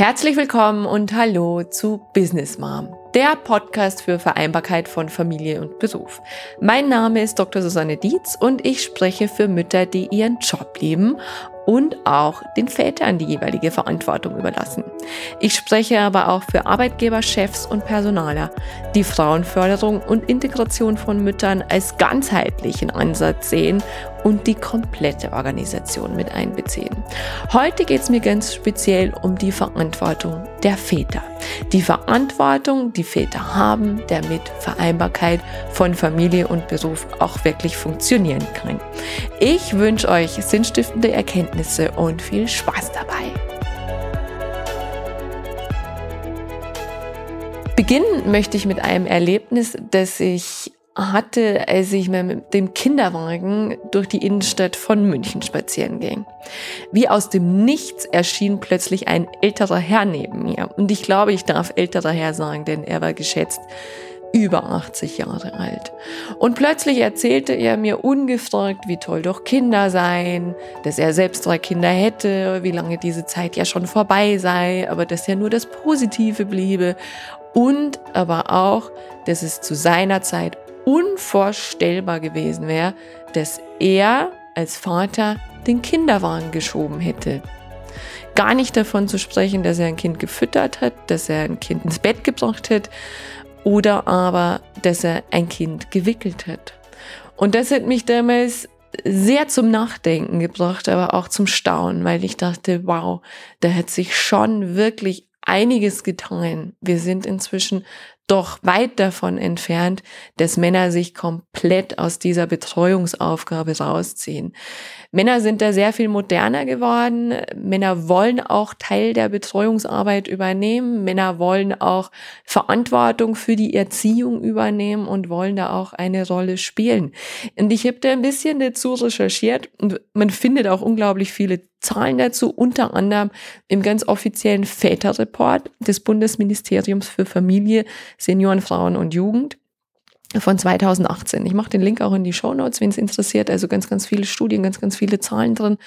Herzlich willkommen und hallo zu Business Mom, der Podcast für Vereinbarkeit von Familie und Beruf. Mein Name ist Dr. Susanne Dietz und ich spreche für Mütter, die ihren Job lieben und auch den Vätern die jeweilige Verantwortung überlassen. Ich spreche aber auch für Arbeitgeber, Chefs und Personaler, die Frauenförderung und Integration von Müttern als ganzheitlichen Ansatz sehen und die komplette Organisation mit einbeziehen. Heute geht es mir ganz speziell um die Verantwortung der Väter. Die Verantwortung, die Väter haben, damit Vereinbarkeit von Familie und Beruf auch wirklich funktionieren kann. Ich wünsche euch sinnstiftende Erkenntnisse und viel Spaß dabei. Beginnen möchte ich mit einem Erlebnis, das ich hatte, als ich mit dem Kinderwagen durch die Innenstadt von München spazieren ging. Wie aus dem Nichts erschien plötzlich ein älterer Herr neben mir. Und ich glaube, ich darf älterer Herr sagen, denn er war geschätzt über 80 Jahre alt. Und plötzlich erzählte er mir ungefragt, wie toll doch Kinder seien, dass er selbst drei Kinder hätte, wie lange diese Zeit ja schon vorbei sei, aber dass ja nur das Positive bliebe und aber auch, dass es zu seiner Zeit unvorstellbar gewesen wäre, dass er als Vater den Kinderwagen geschoben hätte. Gar nicht davon zu sprechen, dass er ein Kind gefüttert hat, dass er ein Kind ins Bett gebracht hat oder aber, dass er ein Kind gewickelt hat. Und das hat mich damals sehr zum Nachdenken gebracht, aber auch zum Staunen, weil ich dachte, wow, da hat sich schon wirklich einiges getan. Wir sind inzwischen doch weit davon entfernt, dass Männer sich komplett aus dieser Betreuungsaufgabe rausziehen. Männer sind da sehr viel moderner geworden. Männer wollen auch Teil der Betreuungsarbeit übernehmen. Männer wollen auch Verantwortung für die Erziehung übernehmen und wollen da auch eine Rolle spielen. Und ich habe da ein bisschen dazu recherchiert und man findet auch unglaublich viele Zahlen dazu, unter anderem im ganz offiziellen Väterreport des Bundesministeriums für Familie, Senioren, Frauen und Jugend von 2018. Ich mache den Link auch in die Show Notes, wenn es interessiert. Also ganz, ganz viele Studien, ganz, ganz viele Zahlen drin.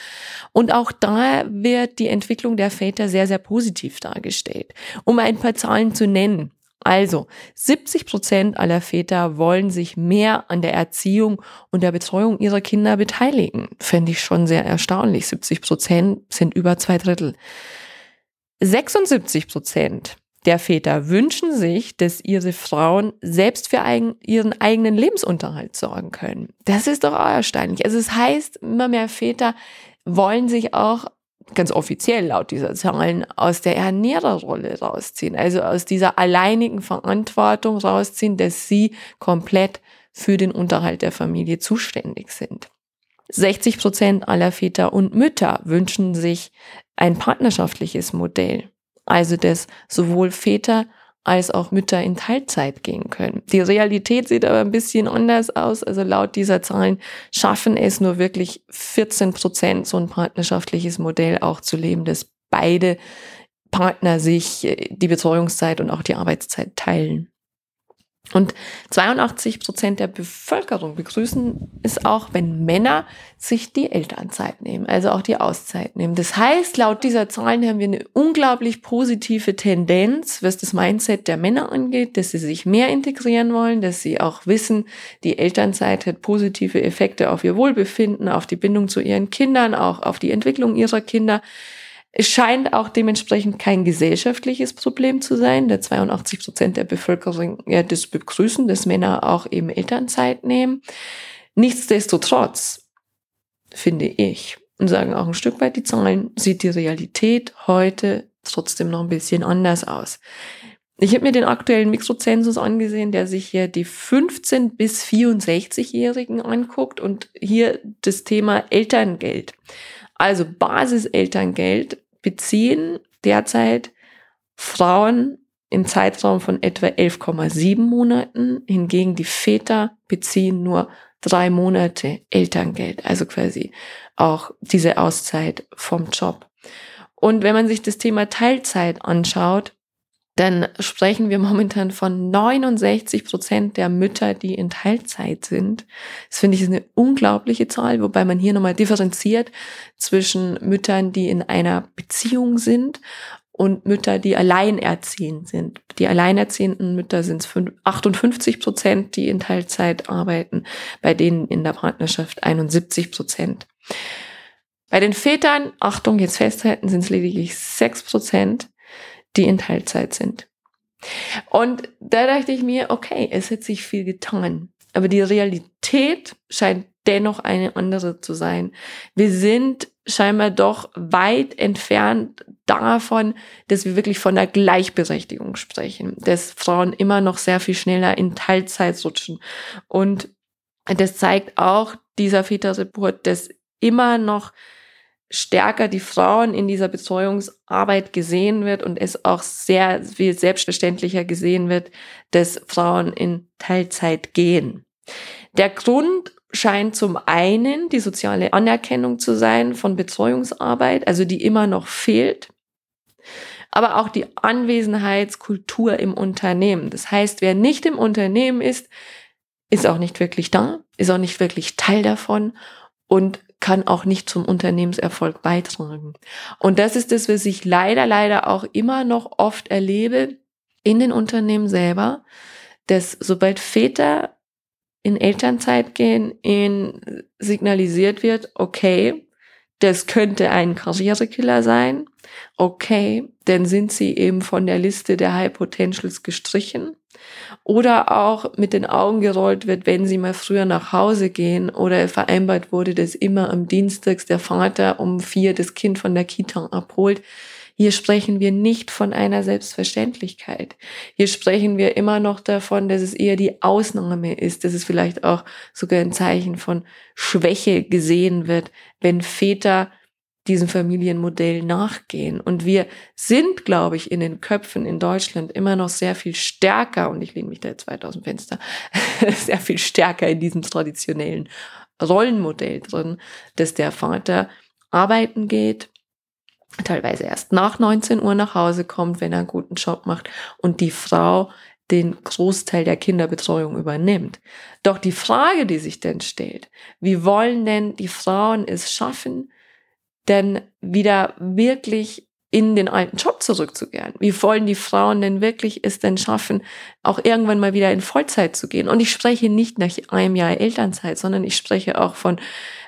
Und auch da wird die Entwicklung der Väter sehr, sehr positiv dargestellt. Um ein paar Zahlen zu nennen. Also 70 Prozent aller Väter wollen sich mehr an der Erziehung und der Betreuung ihrer Kinder beteiligen. Fände ich schon sehr erstaunlich. 70 Prozent sind über zwei Drittel. 76 Prozent der Väter wünschen sich, dass ihre Frauen selbst für eigen, ihren eigenen Lebensunterhalt sorgen können. Das ist doch auch erstaunlich. Also es heißt, immer mehr Väter wollen sich auch ganz offiziell laut dieser Zahlen aus der Ernährerrolle rausziehen, also aus dieser alleinigen Verantwortung rausziehen, dass sie komplett für den Unterhalt der Familie zuständig sind. 60 Prozent aller Väter und Mütter wünschen sich ein partnerschaftliches Modell, also dass sowohl Väter als auch Mütter in Teilzeit gehen können. Die Realität sieht aber ein bisschen anders aus. Also laut dieser Zahlen schaffen es nur wirklich 14 Prozent, so ein partnerschaftliches Modell auch zu leben, dass beide Partner sich äh, die Betreuungszeit und auch die Arbeitszeit teilen. Und 82 Prozent der Bevölkerung begrüßen es auch, wenn Männer sich die Elternzeit nehmen, also auch die Auszeit nehmen. Das heißt, laut dieser Zahlen haben wir eine unglaublich positive Tendenz, was das Mindset der Männer angeht, dass sie sich mehr integrieren wollen, dass sie auch wissen, die Elternzeit hat positive Effekte auf ihr Wohlbefinden, auf die Bindung zu ihren Kindern, auch auf die Entwicklung ihrer Kinder. Es scheint auch dementsprechend kein gesellschaftliches Problem zu sein, da 82 Prozent der Bevölkerung ja das begrüßen, dass Männer auch eben Elternzeit nehmen. Nichtsdestotrotz, finde ich, und sagen auch ein Stück weit die Zahlen, sieht die Realität heute trotzdem noch ein bisschen anders aus. Ich habe mir den aktuellen Mikrozensus angesehen, der sich hier die 15 bis 64-Jährigen anguckt und hier das Thema Elterngeld. Also Basiselterngeld beziehen derzeit Frauen im Zeitraum von etwa 11,7 Monaten. Hingegen die Väter beziehen nur drei Monate Elterngeld, also quasi auch diese Auszeit vom Job. Und wenn man sich das Thema Teilzeit anschaut, dann sprechen wir momentan von 69 Prozent der Mütter, die in Teilzeit sind. Das finde ich eine unglaubliche Zahl, wobei man hier nochmal differenziert zwischen Müttern, die in einer Beziehung sind und Mütter, die alleinerziehend sind. Die alleinerziehenden Mütter sind 58 Prozent, die in Teilzeit arbeiten, bei denen in der Partnerschaft 71 Prozent. Bei den Vätern, Achtung, jetzt festhalten, sind es lediglich 6 Prozent, die in Teilzeit sind. Und da dachte ich mir, okay, es hat sich viel getan. Aber die Realität scheint dennoch eine andere zu sein. Wir sind scheinbar doch weit entfernt davon, dass wir wirklich von der Gleichberechtigung sprechen, dass Frauen immer noch sehr viel schneller in Teilzeit rutschen. Und das zeigt auch dieser Väterreport, dass immer noch stärker die Frauen in dieser Betreuungsarbeit gesehen wird und es auch sehr viel selbstverständlicher gesehen wird, dass Frauen in Teilzeit gehen. Der Grund scheint zum einen die soziale Anerkennung zu sein von Betreuungsarbeit, also die immer noch fehlt, aber auch die Anwesenheitskultur im Unternehmen. Das heißt, wer nicht im Unternehmen ist, ist auch nicht wirklich da, ist auch nicht wirklich Teil davon und kann auch nicht zum Unternehmenserfolg beitragen. Und das ist das, was ich leider, leider auch immer noch oft erlebe in den Unternehmen selber, dass sobald Väter in Elternzeit gehen, ihnen signalisiert wird, okay, das könnte ein Karrierekiller sein. Okay, dann sind sie eben von der Liste der High Potentials gestrichen oder auch mit den Augen gerollt wird, wenn sie mal früher nach Hause gehen oder vereinbart wurde, dass immer am Dienstags der Vater um vier das Kind von der Kita abholt. Hier sprechen wir nicht von einer Selbstverständlichkeit. Hier sprechen wir immer noch davon, dass es eher die Ausnahme ist, dass es vielleicht auch sogar ein Zeichen von Schwäche gesehen wird, wenn Väter diesem Familienmodell nachgehen. Und wir sind, glaube ich, in den Köpfen in Deutschland immer noch sehr viel stärker, und ich lehne mich da jetzt weit aus dem Fenster, sehr viel stärker in diesem traditionellen Rollenmodell drin, dass der Vater arbeiten geht, teilweise erst nach 19 Uhr nach Hause kommt, wenn er einen guten Job macht und die Frau den Großteil der Kinderbetreuung übernimmt. Doch die Frage, die sich denn stellt, wie wollen denn die Frauen es schaffen, denn wieder wirklich in den alten Job zurückzukehren? Wie wollen die Frauen denn wirklich es denn schaffen, auch irgendwann mal wieder in Vollzeit zu gehen? Und ich spreche nicht nach einem Jahr Elternzeit, sondern ich spreche auch von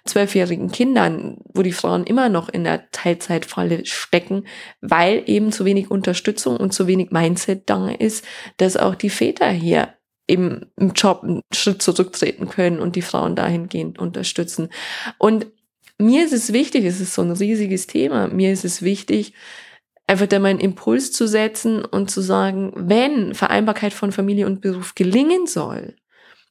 zwölfjährigen Kindern, wo die Frauen immer noch in der Teilzeitfalle stecken, weil eben zu wenig Unterstützung und zu wenig Mindset da ist, dass auch die Väter hier im, Job einen Schritt zurücktreten können und die Frauen dahingehend unterstützen. Und mir ist es wichtig, es ist so ein riesiges Thema, mir ist es wichtig, einfach da meinen Impuls zu setzen und zu sagen, wenn Vereinbarkeit von Familie und Beruf gelingen soll,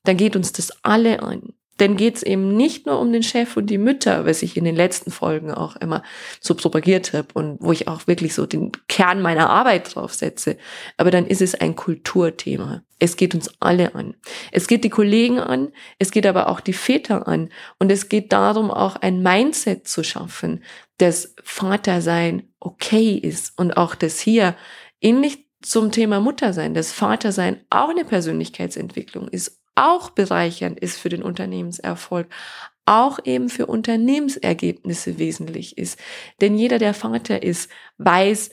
dann geht uns das alle an. Denn geht es eben nicht nur um den Chef und die Mütter, was ich in den letzten Folgen auch immer so propagiert habe und wo ich auch wirklich so den Kern meiner Arbeit drauf setze. Aber dann ist es ein Kulturthema. Es geht uns alle an. Es geht die Kollegen an, es geht aber auch die Väter an. Und es geht darum, auch ein Mindset zu schaffen, dass Vatersein okay ist und auch das hier ähnlich zum Thema Muttersein, dass Vatersein auch eine Persönlichkeitsentwicklung ist auch bereichernd ist für den Unternehmenserfolg, auch eben für Unternehmensergebnisse wesentlich ist. Denn jeder, der Vater ist, weiß,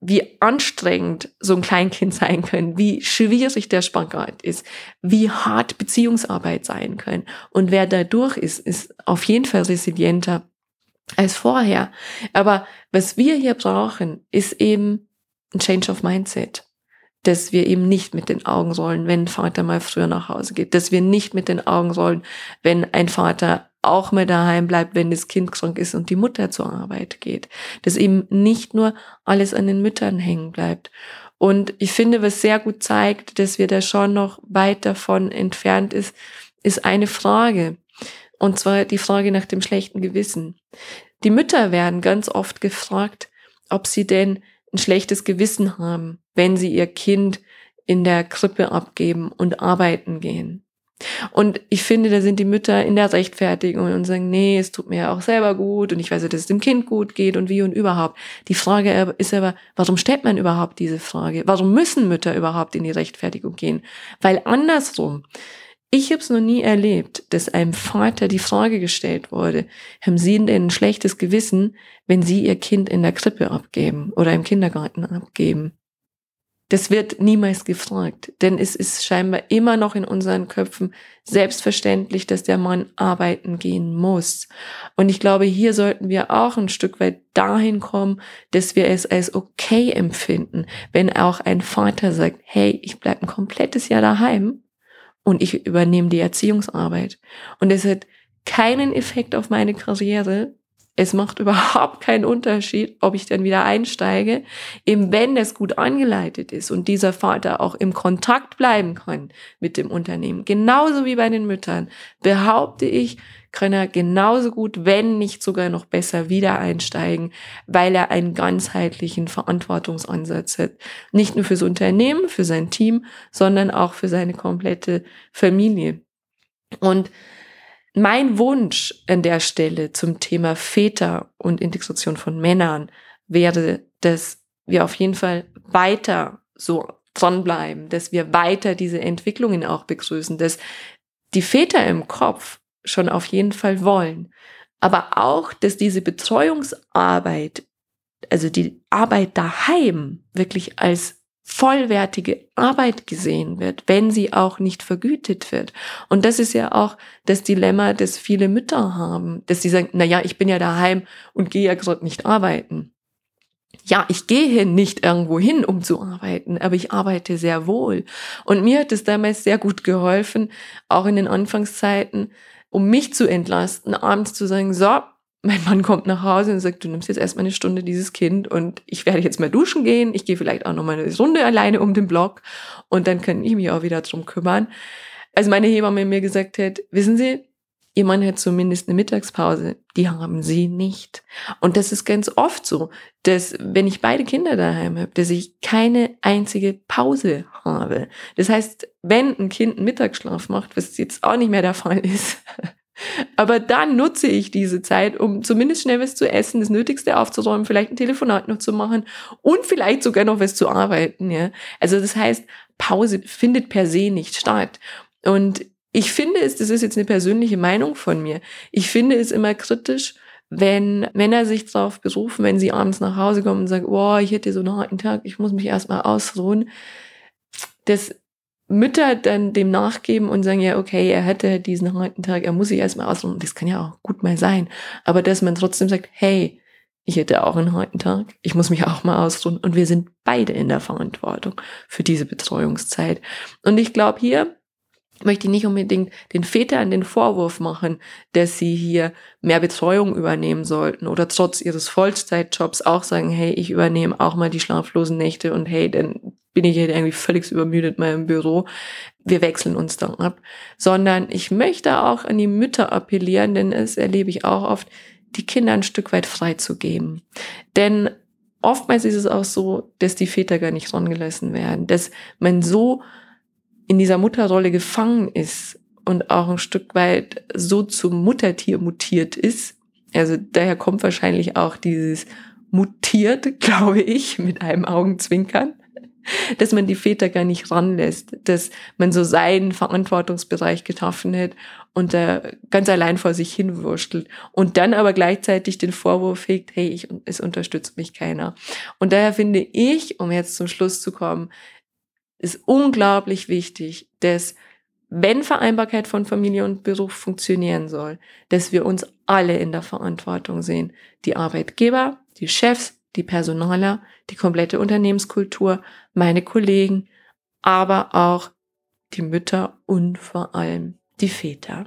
wie anstrengend so ein Kleinkind sein kann, wie schwierig der Spagat ist, wie hart Beziehungsarbeit sein kann. Und wer dadurch ist, ist auf jeden Fall resilienter als vorher. Aber was wir hier brauchen, ist eben ein Change of Mindset dass wir eben nicht mit den Augen rollen, wenn Vater mal früher nach Hause geht, dass wir nicht mit den Augen rollen, wenn ein Vater auch mal daheim bleibt, wenn das Kind krank ist und die Mutter zur Arbeit geht. Dass eben nicht nur alles an den Müttern hängen bleibt. Und ich finde, was sehr gut zeigt, dass wir da schon noch weit davon entfernt ist, ist eine Frage. Und zwar die Frage nach dem schlechten Gewissen. Die Mütter werden ganz oft gefragt, ob sie denn ein schlechtes Gewissen haben, wenn sie ihr Kind in der Krippe abgeben und arbeiten gehen. Und ich finde, da sind die Mütter in der Rechtfertigung und sagen, nee, es tut mir ja auch selber gut und ich weiß ja, dass es dem Kind gut geht und wie und überhaupt. Die Frage ist aber, warum stellt man überhaupt diese Frage? Warum müssen Mütter überhaupt in die Rechtfertigung gehen? Weil andersrum Ich habe es noch nie erlebt, dass einem Vater die Frage gestellt wurde, haben Sie denn ein schlechtes Gewissen, wenn Sie Ihr Kind in der Krippe abgeben oder im Kindergarten abgeben? Das wird niemals gefragt, denn es ist scheinbar immer noch in unseren Köpfen selbstverständlich, dass der Mann arbeiten gehen muss. Und ich glaube, hier sollten wir auch ein Stück weit dahin kommen, dass wir es als okay empfinden, wenn auch ein Vater sagt, hey, ich bleibe ein komplettes Jahr daheim und ich übernehme die Erziehungsarbeit. Und es hat keinen Effekt auf meine Karriere. Es macht überhaupt keinen Unterschied, ob ich dann wieder einsteige, eben wenn es gut angeleitet ist und dieser Vater auch im Kontakt bleiben kann mit dem Unternehmen. Genauso wie bei den Müttern behaupte ich, kann er genauso gut, wenn nicht sogar noch besser wieder einsteigen, weil er einen ganzheitlichen Verantwortungsansatz hat. Nicht nur fürs Unternehmen, für sein Team, sondern auch für seine komplette Familie. Und mein Wunsch an der Stelle zum Thema Väter und Integration von Männern wäre, dass wir auf jeden Fall weiter so dranbleiben, dass wir weiter diese Entwicklungen auch begrüßen, dass die Väter im Kopf schon auf jeden Fall wollen. Aber auch, dass diese Betreuungsarbeit, also die Arbeit daheim, wirklich als vollwertige Arbeit gesehen wird, wenn sie auch nicht vergütet wird. Und das ist ja auch das Dilemma, das viele Mütter haben, dass sie sagen, na ja, ich bin ja daheim und gehe ja gerade nicht arbeiten ja, ich gehe nicht irgendwo hin, um zu arbeiten, aber ich arbeite sehr wohl. Und mir hat es damals sehr gut geholfen, auch in den Anfangszeiten, um mich zu entlasten, abends zu sagen, so, mein Mann kommt nach Hause und sagt, du nimmst jetzt erstmal eine Stunde dieses Kind und ich werde jetzt mal duschen gehen. Ich gehe vielleicht auch noch mal eine Runde alleine um den Block und dann kann ich mich auch wieder drum kümmern. Als meine Hebamme mir gesagt hat, wissen Sie, Ihr Mann hat zumindest eine Mittagspause. Die haben sie nicht. Und das ist ganz oft so, dass wenn ich beide Kinder daheim habe, dass ich keine einzige Pause habe. Das heißt, wenn ein Kind einen Mittagsschlaf macht, was jetzt auch nicht mehr der Fall ist, aber dann nutze ich diese Zeit, um zumindest schnell was zu essen, das Nötigste aufzuräumen, vielleicht ein Telefonat noch zu machen und vielleicht sogar noch was zu arbeiten. Ja? Also das heißt, Pause findet per se nicht statt. Und ich finde es, das ist jetzt eine persönliche Meinung von mir, ich finde es immer kritisch, wenn Männer sich darauf berufen, wenn sie abends nach Hause kommen und sagen, oh, ich hätte so einen harten Tag, ich muss mich erstmal ausruhen, dass Mütter dann dem nachgeben und sagen, ja, okay, er hätte diesen harten Tag, er muss sich erstmal ausruhen. Das kann ja auch gut mal sein. Aber dass man trotzdem sagt, hey, ich hätte auch einen harten Tag, ich muss mich auch mal ausruhen und wir sind beide in der Verantwortung für diese Betreuungszeit. Und ich glaube hier, möchte ich nicht unbedingt den Vätern den Vorwurf machen, dass sie hier mehr Betreuung übernehmen sollten oder trotz ihres Vollzeitjobs auch sagen, hey, ich übernehme auch mal die schlaflosen Nächte und hey, dann bin ich hier irgendwie völlig übermüdet mal im Büro. Wir wechseln uns dann ab. Sondern ich möchte auch an die Mütter appellieren, denn es erlebe ich auch oft, die Kinder ein Stück weit freizugeben. Denn oftmals ist es auch so, dass die Väter gar nicht rangelassen werden, dass man so in dieser Mutterrolle gefangen ist und auch ein Stück weit so zum Muttertier mutiert ist. Also daher kommt wahrscheinlich auch dieses mutiert, glaube ich, mit einem Augenzwinkern, dass man die Väter gar nicht ranlässt, dass man so seinen Verantwortungsbereich geschaffen hat und da ganz allein vor sich hinwurschtelt und dann aber gleichzeitig den Vorwurf hegt, hey, ich, es unterstützt mich keiner. Und daher finde ich, um jetzt zum Schluss zu kommen, ist unglaublich wichtig, dass wenn Vereinbarkeit von Familie und Beruf funktionieren soll, dass wir uns alle in der Verantwortung sehen. Die Arbeitgeber, die Chefs, die Personaler, die komplette Unternehmenskultur, meine Kollegen, aber auch die Mütter und vor allem die Väter.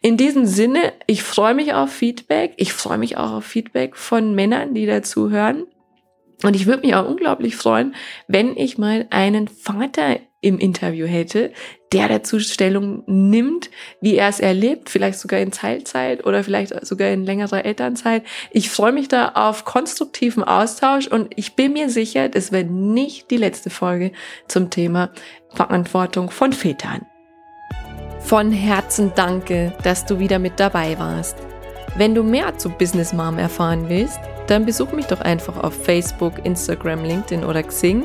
In diesem Sinne, ich freue mich auf Feedback. Ich freue mich auch auf Feedback von Männern, die dazu hören. Und ich würde mich auch unglaublich freuen, wenn ich mal einen Vater im Interview hätte, der dazu Stellung nimmt, wie er es erlebt, vielleicht sogar in Teilzeit oder vielleicht sogar in längerer Elternzeit. Ich freue mich da auf konstruktiven Austausch und ich bin mir sicher, das wird nicht die letzte Folge zum Thema Verantwortung von Vätern. Von Herzen danke, dass du wieder mit dabei warst. Wenn du mehr zu Business Mom erfahren willst, dann besuch mich doch einfach auf Facebook, Instagram, LinkedIn oder Xing